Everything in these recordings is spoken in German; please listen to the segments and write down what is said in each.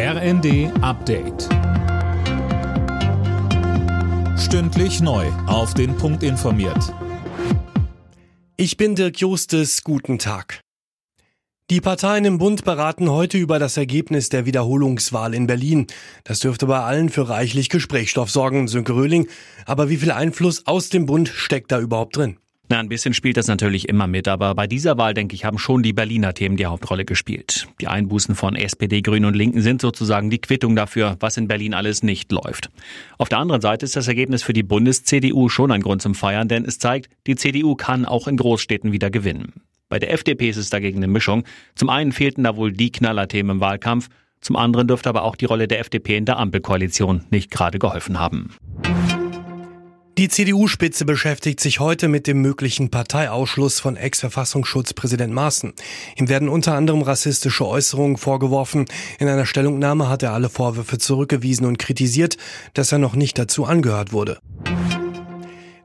RND Update. Stündlich neu. Auf den Punkt informiert. Ich bin Dirk Justes. Guten Tag. Die Parteien im Bund beraten heute über das Ergebnis der Wiederholungswahl in Berlin. Das dürfte bei allen für reichlich Gesprächsstoff sorgen, Sönke Röhling. Aber wie viel Einfluss aus dem Bund steckt da überhaupt drin? Na, ein bisschen spielt das natürlich immer mit, aber bei dieser Wahl, denke ich, haben schon die Berliner Themen die Hauptrolle gespielt. Die Einbußen von SPD, Grünen und Linken sind sozusagen die Quittung dafür, was in Berlin alles nicht läuft. Auf der anderen Seite ist das Ergebnis für die Bundes-CDU schon ein Grund zum Feiern, denn es zeigt, die CDU kann auch in Großstädten wieder gewinnen. Bei der FDP ist es dagegen eine Mischung. Zum einen fehlten da wohl die Knallerthemen im Wahlkampf, zum anderen dürfte aber auch die Rolle der FDP in der Ampelkoalition nicht gerade geholfen haben. Die CDU-Spitze beschäftigt sich heute mit dem möglichen Parteiausschluss von Ex-Verfassungsschutzpräsident Maaßen. Ihm werden unter anderem rassistische Äußerungen vorgeworfen. In einer Stellungnahme hat er alle Vorwürfe zurückgewiesen und kritisiert, dass er noch nicht dazu angehört wurde.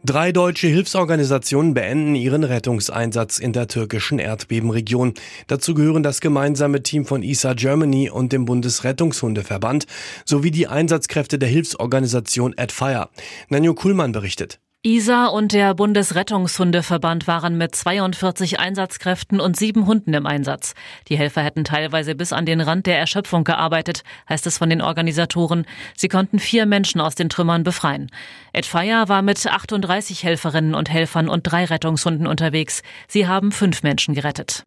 Drei deutsche Hilfsorganisationen beenden ihren Rettungseinsatz in der türkischen Erdbebenregion. Dazu gehören das gemeinsame Team von ISA Germany und dem Bundesrettungshundeverband sowie die Einsatzkräfte der Hilfsorganisation AdFire. Nanjo Kuhlmann berichtet. ISA und der Bundesrettungshundeverband waren mit 42 Einsatzkräften und sieben Hunden im Einsatz. Die Helfer hätten teilweise bis an den Rand der Erschöpfung gearbeitet, heißt es von den Organisatoren. Sie konnten vier Menschen aus den Trümmern befreien. Ed Fire war mit 38 Helferinnen und Helfern und drei Rettungshunden unterwegs. Sie haben fünf Menschen gerettet.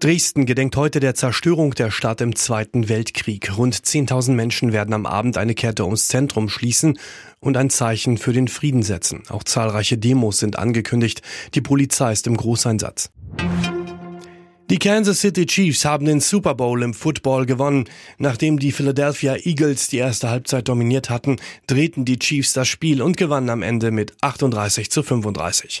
Dresden gedenkt heute der Zerstörung der Stadt im Zweiten Weltkrieg. Rund 10.000 Menschen werden am Abend eine Kette ums Zentrum schließen und ein Zeichen für den Frieden setzen. Auch zahlreiche Demos sind angekündigt. Die Polizei ist im Großeinsatz. Die Kansas City Chiefs haben den Super Bowl im Football gewonnen. Nachdem die Philadelphia Eagles die erste Halbzeit dominiert hatten, drehten die Chiefs das Spiel und gewannen am Ende mit 38 zu 35.